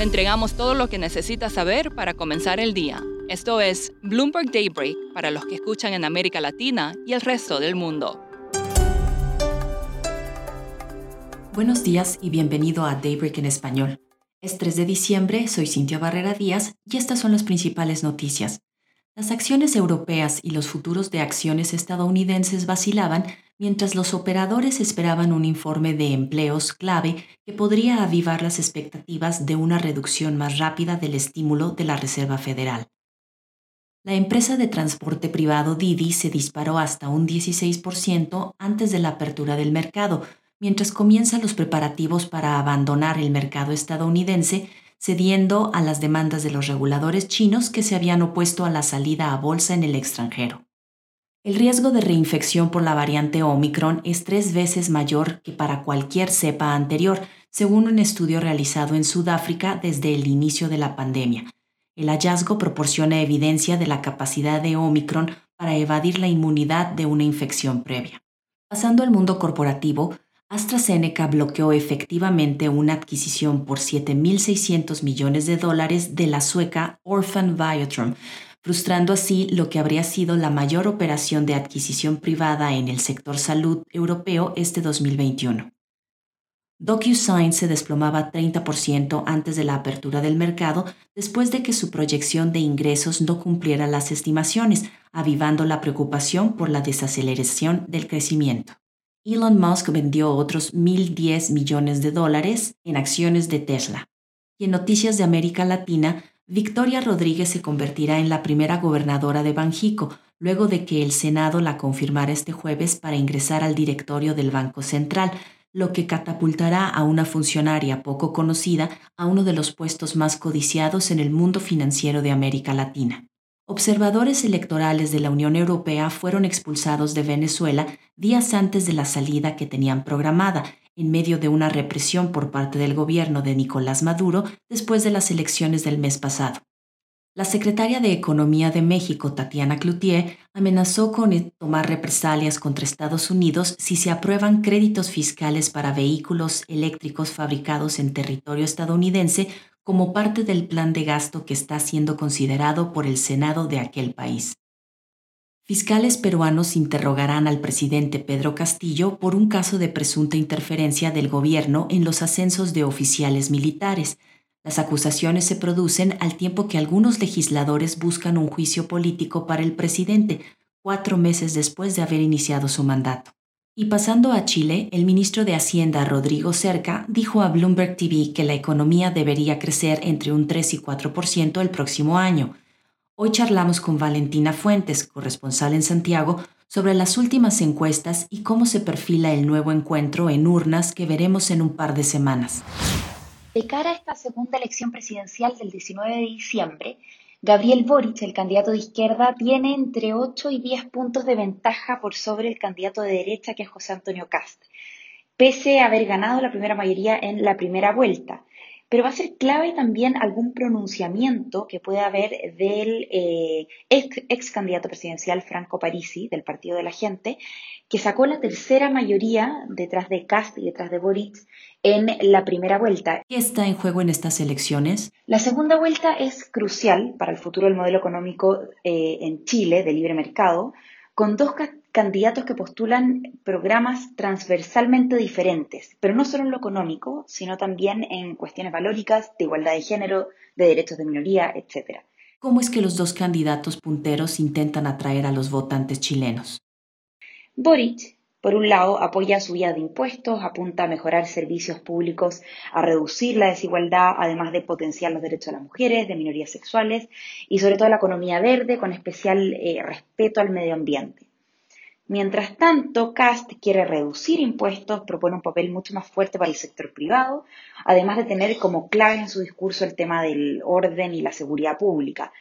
Le entregamos todo lo que necesita saber para comenzar el día. Esto es Bloomberg Daybreak para los que escuchan en América Latina y el resto del mundo. Buenos días y bienvenido a Daybreak en español. Es 3 de diciembre, soy Cintia Barrera Díaz y estas son las principales noticias. Las acciones europeas y los futuros de acciones estadounidenses vacilaban mientras los operadores esperaban un informe de empleos clave que podría avivar las expectativas de una reducción más rápida del estímulo de la Reserva Federal. La empresa de transporte privado Didi se disparó hasta un 16% antes de la apertura del mercado, mientras comienzan los preparativos para abandonar el mercado estadounidense, cediendo a las demandas de los reguladores chinos que se habían opuesto a la salida a bolsa en el extranjero. El riesgo de reinfección por la variante Omicron es tres veces mayor que para cualquier cepa anterior, según un estudio realizado en Sudáfrica desde el inicio de la pandemia. El hallazgo proporciona evidencia de la capacidad de Omicron para evadir la inmunidad de una infección previa. Pasando al mundo corporativo, AstraZeneca bloqueó efectivamente una adquisición por 7.600 millones de dólares de la sueca Orphan Biotron, frustrando así lo que habría sido la mayor operación de adquisición privada en el sector salud europeo este 2021. DocuSign se desplomaba 30% antes de la apertura del mercado después de que su proyección de ingresos no cumpliera las estimaciones, avivando la preocupación por la desaceleración del crecimiento. Elon Musk vendió otros 1.010 millones de dólares en acciones de Tesla. Y en Noticias de América Latina, Victoria Rodríguez se convertirá en la primera gobernadora de Banjico, luego de que el Senado la confirmara este jueves para ingresar al directorio del Banco Central, lo que catapultará a una funcionaria poco conocida a uno de los puestos más codiciados en el mundo financiero de América Latina. Observadores electorales de la Unión Europea fueron expulsados de Venezuela días antes de la salida que tenían programada, en medio de una represión por parte del gobierno de Nicolás Maduro después de las elecciones del mes pasado. La secretaria de Economía de México, Tatiana Cloutier, amenazó con tomar represalias contra Estados Unidos si se aprueban créditos fiscales para vehículos eléctricos fabricados en territorio estadounidense como parte del plan de gasto que está siendo considerado por el Senado de aquel país. Fiscales peruanos interrogarán al presidente Pedro Castillo por un caso de presunta interferencia del gobierno en los ascensos de oficiales militares. Las acusaciones se producen al tiempo que algunos legisladores buscan un juicio político para el presidente, cuatro meses después de haber iniciado su mandato. Y pasando a Chile, el ministro de Hacienda Rodrigo Cerca dijo a Bloomberg TV que la economía debería crecer entre un 3 y 4% el próximo año. Hoy charlamos con Valentina Fuentes, corresponsal en Santiago, sobre las últimas encuestas y cómo se perfila el nuevo encuentro en urnas que veremos en un par de semanas. De cara a esta segunda elección presidencial del 19 de diciembre, Gabriel Boric, el candidato de izquierda, tiene entre 8 y 10 puntos de ventaja por sobre el candidato de derecha, que es José Antonio Cast, pese a haber ganado la primera mayoría en la primera vuelta pero va a ser clave también algún pronunciamiento que pueda haber del eh, ex, candidato presidencial Franco Parisi, del Partido de la Gente, que sacó la tercera mayoría detrás de Cast y detrás de Boric en la primera vuelta. ¿Qué está en juego en estas elecciones? La segunda vuelta es crucial para el futuro del modelo económico eh, en Chile de libre mercado, con dos candidatos que postulan programas transversalmente diferentes, pero no solo en lo económico, sino también en cuestiones valóricas, de igualdad de género, de derechos de minoría, etc. ¿Cómo es que los dos candidatos punteros intentan atraer a los votantes chilenos? Boric, por un lado, apoya subida de impuestos, apunta a mejorar servicios públicos, a reducir la desigualdad, además de potenciar los derechos de las mujeres, de minorías sexuales y sobre todo la economía verde, con especial eh, respeto al medio ambiente. Mientras tanto, Cast quiere reducir impuestos, propone un papel mucho más fuerte para el sector privado, además de tener como clave en su discurso el tema del orden y la seguridad pública.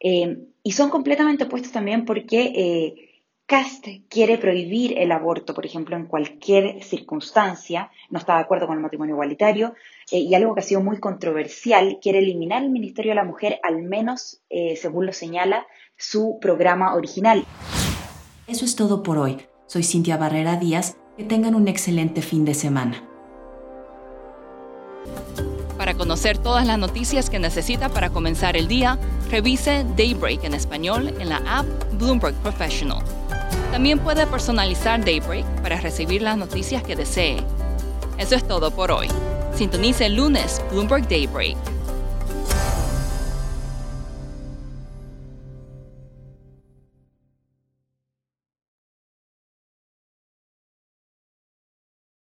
Eh, y son completamente opuestos también porque eh, Cast quiere prohibir el aborto, por ejemplo, en cualquier circunstancia, no está de acuerdo con el matrimonio igualitario, eh, y algo que ha sido muy controversial, quiere eliminar el Ministerio de la Mujer, al menos, según lo señala, su programa original. Eso es todo por hoy. Soy Cintia Barrera Díaz. Que tengan un excelente fin de semana. Para conocer todas las noticias que necesita para comenzar el día, revise Daybreak en español en la app Bloomberg Professional. También puede personalizar Daybreak para recibir las noticias que desee. Eso es todo por hoy. Sintonice el lunes Bloomberg Daybreak